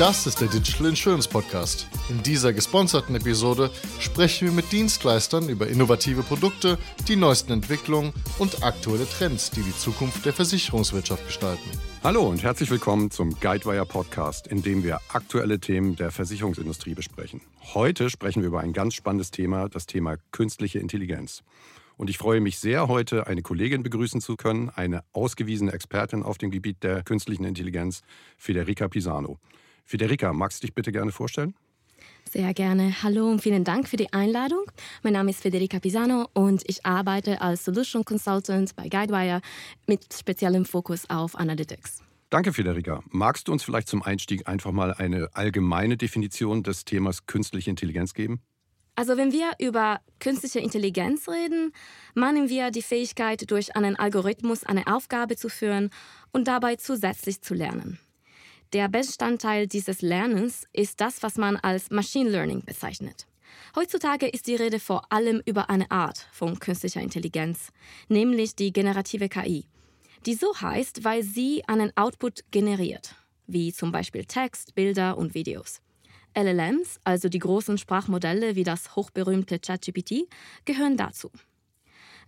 Das ist der Digital Insurance Podcast. In dieser gesponserten Episode sprechen wir mit Dienstleistern über innovative Produkte, die neuesten Entwicklungen und aktuelle Trends, die die Zukunft der Versicherungswirtschaft gestalten. Hallo und herzlich willkommen zum Guidewire Podcast, in dem wir aktuelle Themen der Versicherungsindustrie besprechen. Heute sprechen wir über ein ganz spannendes Thema, das Thema künstliche Intelligenz. Und ich freue mich sehr, heute eine Kollegin begrüßen zu können, eine ausgewiesene Expertin auf dem Gebiet der künstlichen Intelligenz, Federica Pisano. Federica, magst du dich bitte gerne vorstellen? Sehr gerne. Hallo und vielen Dank für die Einladung. Mein Name ist Federica Pisano und ich arbeite als Solution Consultant bei Guidewire mit speziellem Fokus auf Analytics. Danke, Federica. Magst du uns vielleicht zum Einstieg einfach mal eine allgemeine Definition des Themas künstliche Intelligenz geben? Also wenn wir über künstliche Intelligenz reden, meinen wir die Fähigkeit, durch einen Algorithmus eine Aufgabe zu führen und dabei zusätzlich zu lernen. Der Bestandteil dieses Lernens ist das, was man als Machine Learning bezeichnet. Heutzutage ist die Rede vor allem über eine Art von künstlicher Intelligenz, nämlich die generative KI, die so heißt, weil sie einen Output generiert, wie zum Beispiel Text, Bilder und Videos. LLMs, also die großen Sprachmodelle wie das hochberühmte ChatGPT, gehören dazu.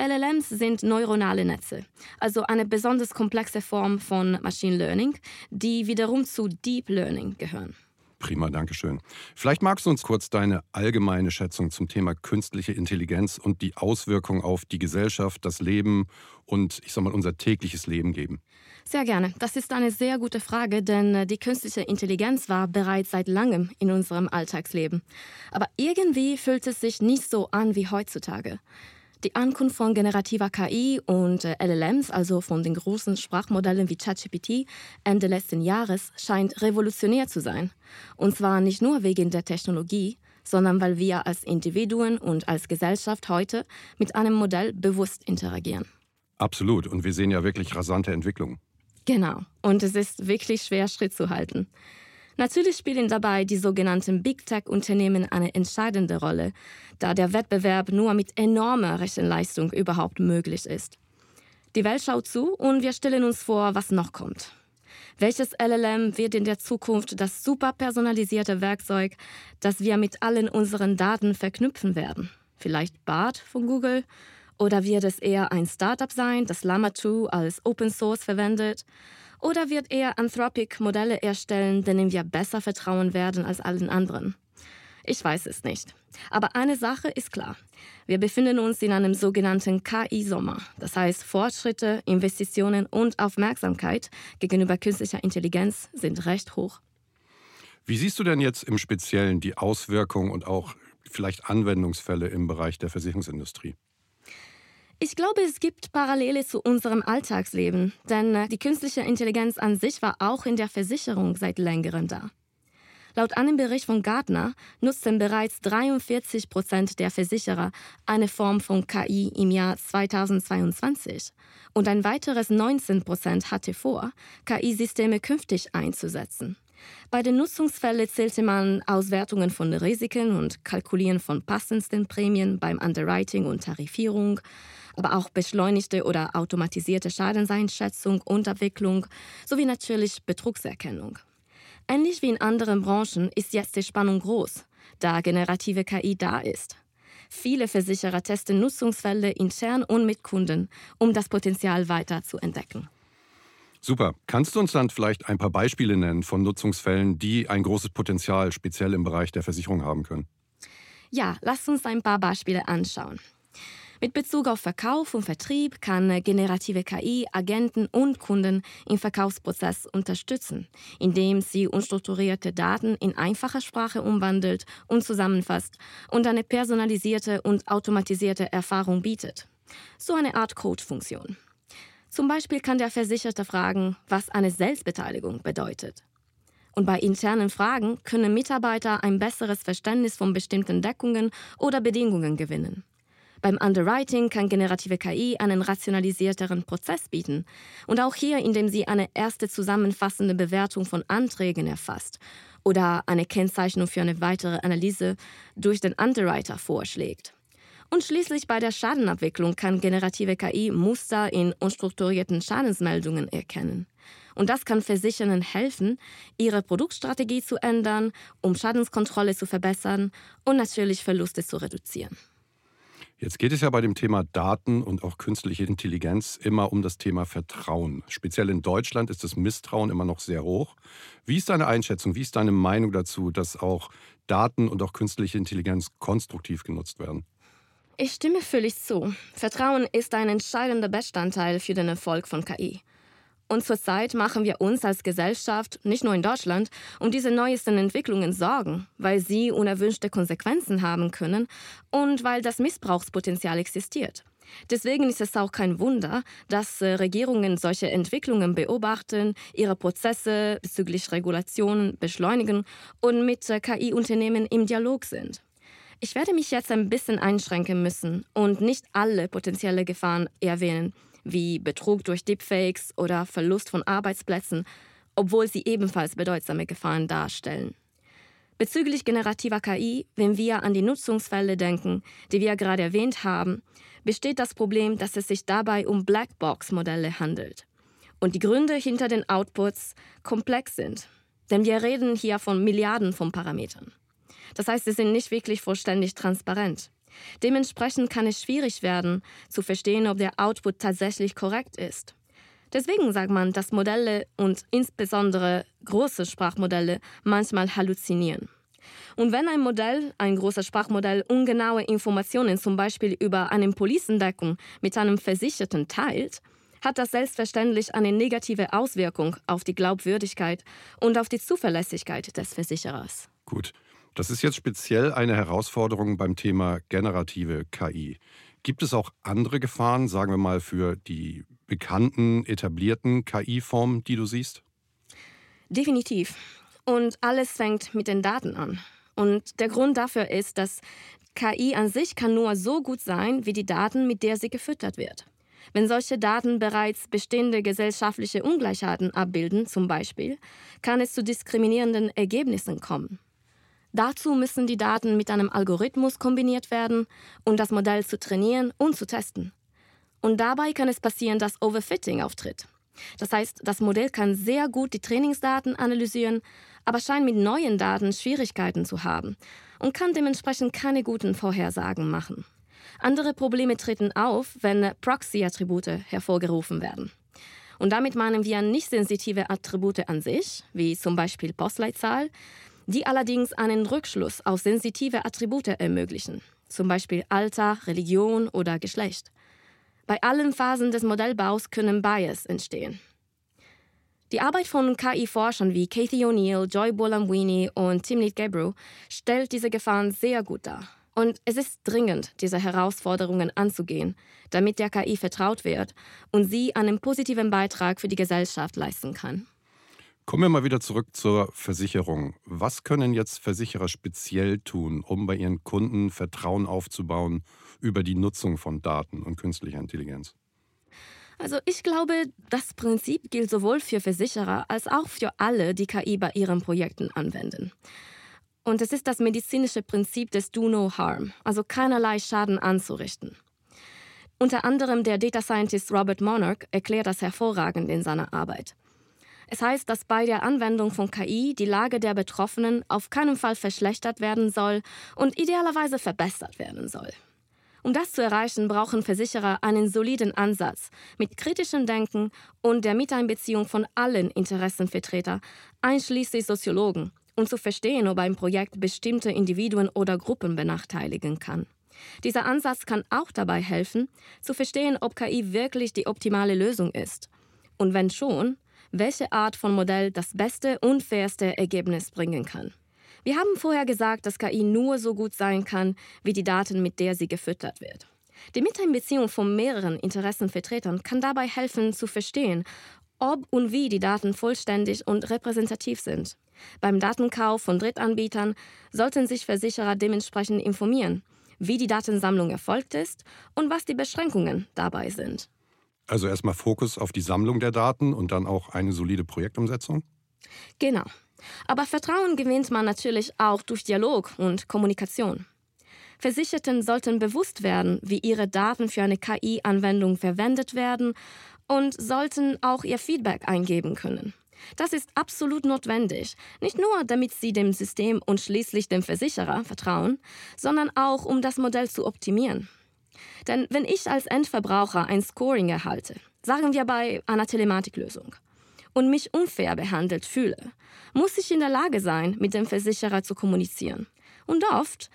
LLMs sind neuronale Netze, also eine besonders komplexe Form von Machine Learning, die wiederum zu Deep Learning gehören. Prima, danke schön. Vielleicht magst du uns kurz deine allgemeine Schätzung zum Thema künstliche Intelligenz und die Auswirkungen auf die Gesellschaft, das Leben und ich sag mal unser tägliches Leben geben. Sehr gerne. Das ist eine sehr gute Frage, denn äh, die künstliche Intelligenz war bereits seit langem in unserem Alltagsleben. Aber irgendwie fühlt es sich nicht so an wie heutzutage. Die Ankunft von generativer KI und äh, LLMs, also von den großen Sprachmodellen wie ChatGPT, Ende letzten Jahres scheint revolutionär zu sein. Und zwar nicht nur wegen der Technologie, sondern weil wir als Individuen und als Gesellschaft heute mit einem Modell bewusst interagieren. Absolut. Und wir sehen ja wirklich rasante Entwicklungen. Genau. Und es ist wirklich schwer, Schritt zu halten. Natürlich spielen dabei die sogenannten Big Tech-Unternehmen eine entscheidende Rolle, da der Wettbewerb nur mit enormer Rechenleistung überhaupt möglich ist. Die Welt schaut zu und wir stellen uns vor, was noch kommt. Welches LLM wird in der Zukunft das super personalisierte Werkzeug, das wir mit allen unseren Daten verknüpfen werden? Vielleicht BART von Google? Oder wird es eher ein Startup sein, das Llama 2 als Open Source verwendet? Oder wird er Anthropic Modelle erstellen, denen wir besser vertrauen werden als allen anderen? Ich weiß es nicht. Aber eine Sache ist klar. Wir befinden uns in einem sogenannten KI-Sommer. Das heißt, Fortschritte, Investitionen und Aufmerksamkeit gegenüber künstlicher Intelligenz sind recht hoch. Wie siehst du denn jetzt im Speziellen die Auswirkungen und auch vielleicht Anwendungsfälle im Bereich der Versicherungsindustrie? Ich glaube, es gibt Parallele zu unserem Alltagsleben, denn äh, die künstliche Intelligenz an sich war auch in der Versicherung seit längerem da. Laut einem Bericht von Gartner nutzten bereits 43 Prozent der Versicherer eine Form von KI im Jahr 2022 und ein weiteres 19 Prozent hatte vor, KI-Systeme künftig einzusetzen. Bei den Nutzungsfällen zählte man Auswertungen von Risiken und Kalkulieren von passendsten Prämien beim Underwriting und Tarifierung, aber auch beschleunigte oder automatisierte Schadenseinschätzung und Abwicklung sowie natürlich Betrugserkennung. Ähnlich wie in anderen Branchen ist jetzt die Spannung groß, da generative KI da ist. Viele Versicherer testen Nutzungsfälle intern und mit Kunden, um das Potenzial weiter zu entdecken. Super. Kannst du uns dann vielleicht ein paar Beispiele nennen von Nutzungsfällen, die ein großes Potenzial speziell im Bereich der Versicherung haben können? Ja, lass uns ein paar Beispiele anschauen. Mit Bezug auf Verkauf und Vertrieb kann generative KI Agenten und Kunden im Verkaufsprozess unterstützen, indem sie unstrukturierte Daten in einfache Sprache umwandelt und zusammenfasst und eine personalisierte und automatisierte Erfahrung bietet. So eine Art Code-Funktion. Zum Beispiel kann der Versicherte fragen, was eine Selbstbeteiligung bedeutet. Und bei internen Fragen können Mitarbeiter ein besseres Verständnis von bestimmten Deckungen oder Bedingungen gewinnen. Beim Underwriting kann generative KI einen rationalisierteren Prozess bieten und auch hier, indem sie eine erste zusammenfassende Bewertung von Anträgen erfasst oder eine Kennzeichnung für eine weitere Analyse durch den Underwriter vorschlägt. Und schließlich bei der Schadenabwicklung kann generative KI Muster in unstrukturierten Schadensmeldungen erkennen. Und das kann Versicherern helfen, ihre Produktstrategie zu ändern, um Schadenskontrolle zu verbessern und natürlich Verluste zu reduzieren. Jetzt geht es ja bei dem Thema Daten und auch künstliche Intelligenz immer um das Thema Vertrauen. Speziell in Deutschland ist das Misstrauen immer noch sehr hoch. Wie ist deine Einschätzung, wie ist deine Meinung dazu, dass auch Daten und auch künstliche Intelligenz konstruktiv genutzt werden? Ich stimme völlig zu. Vertrauen ist ein entscheidender Bestandteil für den Erfolg von KI. Und zurzeit machen wir uns als Gesellschaft, nicht nur in Deutschland, um diese neuesten Entwicklungen Sorgen, weil sie unerwünschte Konsequenzen haben können und weil das Missbrauchspotenzial existiert. Deswegen ist es auch kein Wunder, dass äh, Regierungen solche Entwicklungen beobachten, ihre Prozesse bezüglich Regulationen beschleunigen und mit äh, KI-Unternehmen im Dialog sind. Ich werde mich jetzt ein bisschen einschränken müssen und nicht alle potenzielle Gefahren erwähnen, wie Betrug durch Deepfakes oder Verlust von Arbeitsplätzen, obwohl sie ebenfalls bedeutsame Gefahren darstellen. Bezüglich generativer KI, wenn wir an die Nutzungsfälle denken, die wir gerade erwähnt haben, besteht das Problem, dass es sich dabei um Blackbox-Modelle handelt. Und die Gründe hinter den Outputs komplex sind. Denn wir reden hier von Milliarden von Parametern. Das heißt, sie sind nicht wirklich vollständig transparent. Dementsprechend kann es schwierig werden, zu verstehen, ob der Output tatsächlich korrekt ist. Deswegen sagt man, dass Modelle und insbesondere große Sprachmodelle manchmal halluzinieren. Und wenn ein Modell, ein großes Sprachmodell, ungenaue Informationen zum Beispiel über eine Policendeckung mit einem Versicherten teilt, hat das selbstverständlich eine negative Auswirkung auf die Glaubwürdigkeit und auf die Zuverlässigkeit des Versicherers. Gut, das ist jetzt speziell eine Herausforderung beim Thema generative KI. Gibt es auch andere Gefahren, sagen wir mal, für die bekannten, etablierten KI-Formen, die du siehst? Definitiv. Und alles fängt mit den Daten an. Und der Grund dafür ist, dass KI an sich kann nur so gut sein, wie die Daten, mit der sie gefüttert wird. Wenn solche Daten bereits bestehende gesellschaftliche Ungleichheiten abbilden, zum Beispiel, kann es zu diskriminierenden Ergebnissen kommen. Dazu müssen die Daten mit einem Algorithmus kombiniert werden, um das Modell zu trainieren und zu testen. Und dabei kann es passieren, dass Overfitting auftritt. Das heißt, das Modell kann sehr gut die Trainingsdaten analysieren, aber scheint mit neuen Daten Schwierigkeiten zu haben und kann dementsprechend keine guten Vorhersagen machen. Andere Probleme treten auf, wenn Proxy-Attribute hervorgerufen werden. Und damit meinen wir nicht sensitive Attribute an sich, wie zum Beispiel Postleitzahl, die allerdings einen Rückschluss auf sensitive Attribute ermöglichen, zum Beispiel Alter, Religion oder Geschlecht. Bei allen Phasen des Modellbaus können Bias entstehen. Die Arbeit von KI-Forschern wie Kathy O'Neill, Joy Bolamwini und Timnit Gebru stellt diese Gefahren sehr gut dar. Und es ist dringend, diese Herausforderungen anzugehen, damit der KI vertraut wird und sie einen positiven Beitrag für die Gesellschaft leisten kann. Kommen wir mal wieder zurück zur Versicherung. Was können jetzt Versicherer speziell tun, um bei ihren Kunden Vertrauen aufzubauen über die Nutzung von Daten und künstlicher Intelligenz? Also ich glaube, das Prinzip gilt sowohl für Versicherer als auch für alle, die KI bei ihren Projekten anwenden. Und es ist das medizinische Prinzip des Do No Harm, also keinerlei Schaden anzurichten. Unter anderem der Data Scientist Robert Monarch erklärt das hervorragend in seiner Arbeit. Es heißt, dass bei der Anwendung von KI die Lage der Betroffenen auf keinen Fall verschlechtert werden soll und idealerweise verbessert werden soll. Um das zu erreichen, brauchen Versicherer einen soliden Ansatz mit kritischem Denken und der Miteinbeziehung von allen Interessenvertretern, einschließlich Soziologen, um zu verstehen, ob ein Projekt bestimmte Individuen oder Gruppen benachteiligen kann. Dieser Ansatz kann auch dabei helfen, zu verstehen, ob KI wirklich die optimale Lösung ist. Und wenn schon, welche Art von Modell das beste und fairste Ergebnis bringen kann. Wir haben vorher gesagt, dass KI nur so gut sein kann, wie die Daten, mit der sie gefüttert wird. Die Miteinbeziehung von mehreren Interessenvertretern kann dabei helfen zu verstehen, ob und wie die Daten vollständig und repräsentativ sind. Beim Datenkauf von Drittanbietern sollten sich Versicherer dementsprechend informieren, wie die Datensammlung erfolgt ist und was die Beschränkungen dabei sind. Also erstmal Fokus auf die Sammlung der Daten und dann auch eine solide Projektumsetzung? Genau. Aber Vertrauen gewinnt man natürlich auch durch Dialog und Kommunikation. Versicherten sollten bewusst werden, wie ihre Daten für eine KI-Anwendung verwendet werden und sollten auch ihr Feedback eingeben können. Das ist absolut notwendig, nicht nur damit sie dem System und schließlich dem Versicherer vertrauen, sondern auch um das Modell zu optimieren. Denn wenn ich als Endverbraucher ein Scoring erhalte, sagen wir bei einer Telematiklösung, und mich unfair behandelt fühle, muss ich in der Lage sein, mit dem Versicherer zu kommunizieren. Und oft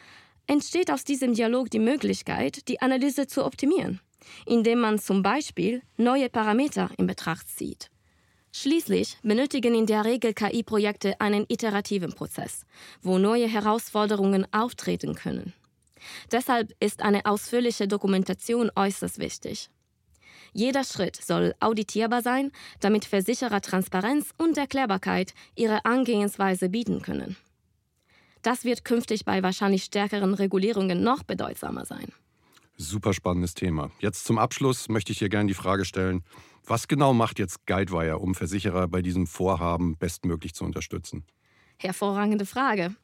entsteht aus diesem Dialog die Möglichkeit, die Analyse zu optimieren, indem man zum Beispiel neue Parameter in Betracht zieht. Schließlich benötigen in der Regel KI-Projekte einen iterativen Prozess, wo neue Herausforderungen auftreten können. Deshalb ist eine ausführliche Dokumentation äußerst wichtig. Jeder Schritt soll auditierbar sein, damit Versicherer Transparenz und Erklärbarkeit ihre Angehensweise bieten können. Das wird künftig bei wahrscheinlich stärkeren Regulierungen noch bedeutsamer sein. Super spannendes Thema. Jetzt zum Abschluss möchte ich hier gerne die Frage stellen, was genau macht jetzt Guidewire, um Versicherer bei diesem Vorhaben bestmöglich zu unterstützen? Hervorragende Frage.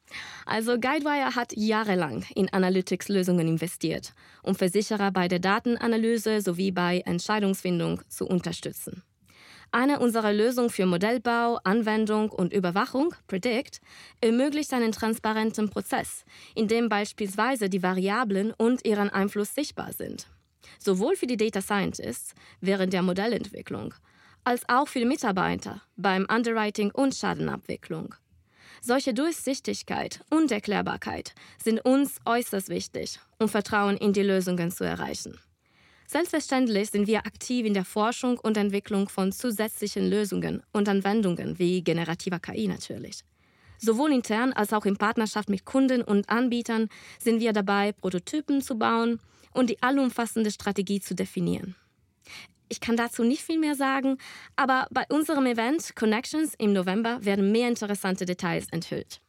Also Guidewire hat jahrelang in Analytics-Lösungen investiert, um Versicherer bei der Datenanalyse sowie bei Entscheidungsfindung zu unterstützen. Eine unserer Lösungen für Modellbau, Anwendung und Überwachung, Predict, ermöglicht einen transparenten Prozess, in dem beispielsweise die Variablen und ihren Einfluss sichtbar sind. Sowohl für die Data Scientists während der Modellentwicklung, als auch für die Mitarbeiter beim Underwriting und Schadenabwicklung. Solche Durchsichtigkeit und Erklärbarkeit sind uns äußerst wichtig, um Vertrauen in die Lösungen zu erreichen. Selbstverständlich sind wir aktiv in der Forschung und Entwicklung von zusätzlichen Lösungen und Anwendungen wie generativer KI natürlich. Sowohl intern als auch in Partnerschaft mit Kunden und Anbietern sind wir dabei, Prototypen zu bauen und die allumfassende Strategie zu definieren. Ich kann dazu nicht viel mehr sagen, aber bei unserem Event Connections im November werden mehr interessante Details enthüllt.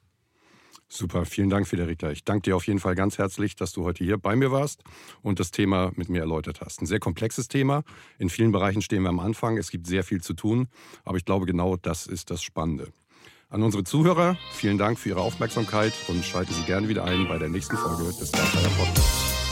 Super, vielen Dank, Federica. Ich danke dir auf jeden Fall ganz herzlich, dass du heute hier bei mir warst und das Thema mit mir erläutert hast. Ein sehr komplexes Thema. In vielen Bereichen stehen wir am Anfang. Es gibt sehr viel zu tun, aber ich glaube, genau das ist das Spannende. An unsere Zuhörer, vielen Dank für Ihre Aufmerksamkeit und schalte Sie gerne wieder ein bei der nächsten Folge des Starfire Podcasts.